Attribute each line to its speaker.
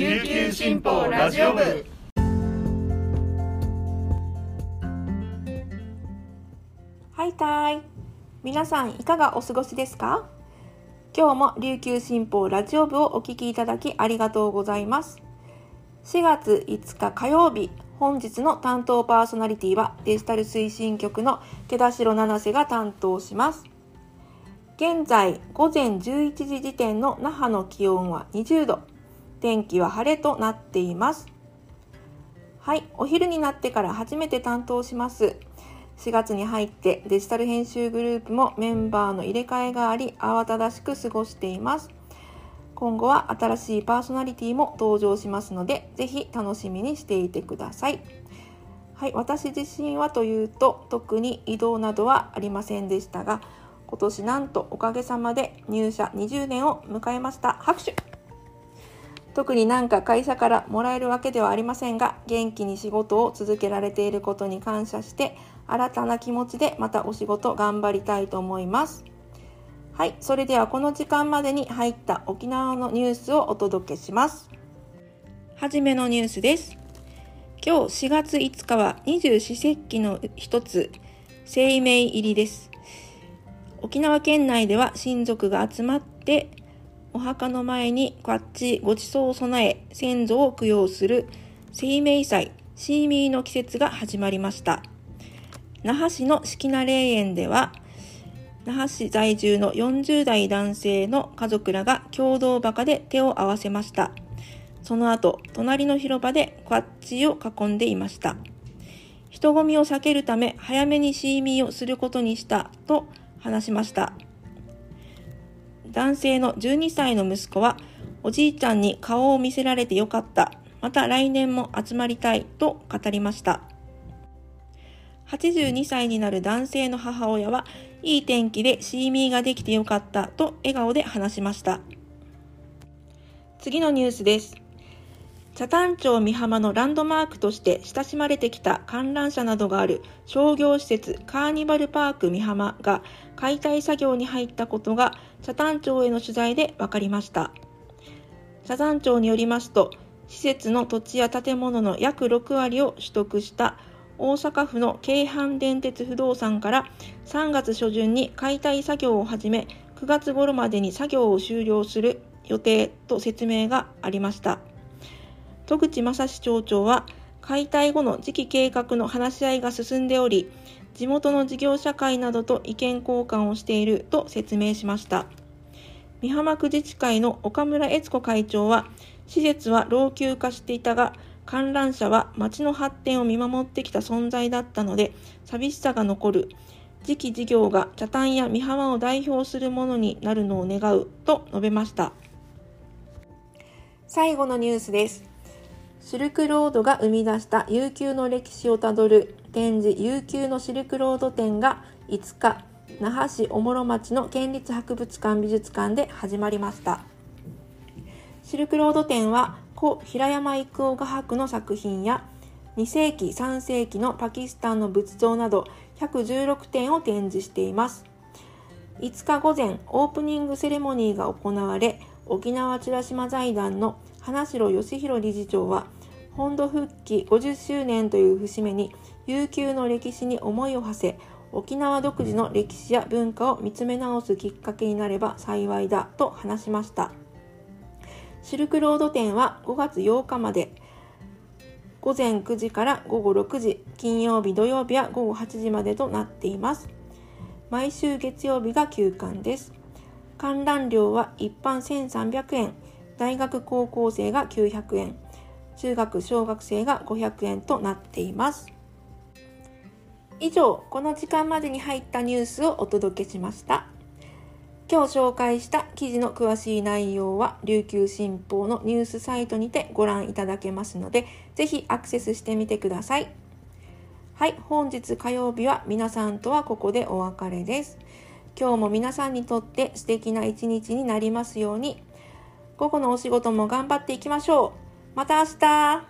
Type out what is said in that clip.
Speaker 1: 琉球新報ラジオ部。
Speaker 2: はいたい。皆さんいかがお過ごしですか？今日も琉球新報ラジオ部をお聞きいただきありがとうございます。4月5日火曜日本日の担当パーソナリティはデジタル推進局の手田代七瀬が担当します。現在午前11時時点の那覇の気温は20度。天気は晴れとなっています。はいお昼になってから初めて担当します。4月に入ってデジタル編集グループもメンバーの入れ替えがあり慌ただしく過ごしています。今後は新しいパーソナリティも登場しますのでぜひ楽しみにしていてください。はい私自身はというと特に移動などはありませんでしたが今年なんとおかげさまで入社20年を迎えました。拍手。特になんか会社からもらえるわけではありませんが元気に仕事を続けられていることに感謝して新たな気持ちでまたお仕事頑張りたいと思います。はいそれではこの時間までに入った沖縄のニュースをお届けします。はじめのニュースです。今日4月5日は二十四節気の一つ生命入りです。沖縄県内では親族が集まってお墓の前にこっちごちそうを備え先祖を供養する生命祭シーミーの季節が始まりました。那覇市の四季名霊園では那覇市在住の40代男性の家族らが共同墓で手を合わせました。その後隣の広場でこっちを囲んでいました。人混みを避けるため早めにシーミーをすることにしたと話しました。男性の12歳の息子は、おじいちゃんに顔を見せられてよかった。また来年も集まりたいと語りました。82歳になる男性の母親は、いい天気でシーミーができてよかったと笑顔で話しました。次のニュースです。北谷町美浜のランドマークとして親しまれてきた観覧車などがある商業施設カーニバルパーク美浜が解体作業に入ったことが北谷町への取材で分かりました。北谷町によりますと施設の土地や建物の約6割を取得した大阪府の京阪電鉄不動産から3月初旬に解体作業を始め9月頃までに作業を終了する予定と説明がありました。戸口正史町長は解体後の次期計画の話し合いが進んでおり地元の事業者会などと意見交換をしていると説明しました。美浜区自治会の岡村悦子会長は、施設は老朽化していたが、観覧車は町の発展を見守ってきた存在だったので、寂しさが残る。次期事業が茶炭や美浜を代表するものになるのを願うと述べました。最後のニュースです。シルクロードが生み出した悠久の歴史をたどる展示悠久のシルクロード展が5日那覇市小諸町の県立博物館美術館で始まりました。シルクロード展は故平山郁夫画伯の作品や2世紀3世紀のパキスタンの仏像など116点を展示しています。5日午前オープニングセレモニーが行われ沖縄美ら島財団の花城義弘理事長は本土復帰50周年という節目に悠久の歴史に思いを馳せ沖縄独自の歴史や文化を見つめ直すきっかけになれば幸いだと話しました。シルクロード展は5月8日まで午前9時から午後6時金曜日土曜日は午後8時までとなっています。毎週月曜日が休館です。観覧料は一般1300円。大学高校生が900円中学小学生が500円となっています。以上この時間までに入ったニュースをお届けしました。今日紹介した記事の詳しい内容は琉球新報のニュースサイトにてご覧いただけますのでぜひアクセスしてみてください。はい本日火曜日は皆さんとはここでお別れです。今日も皆さんにとって素敵な一日になりますように。午後のお仕事も頑張っていきましょう。また明日。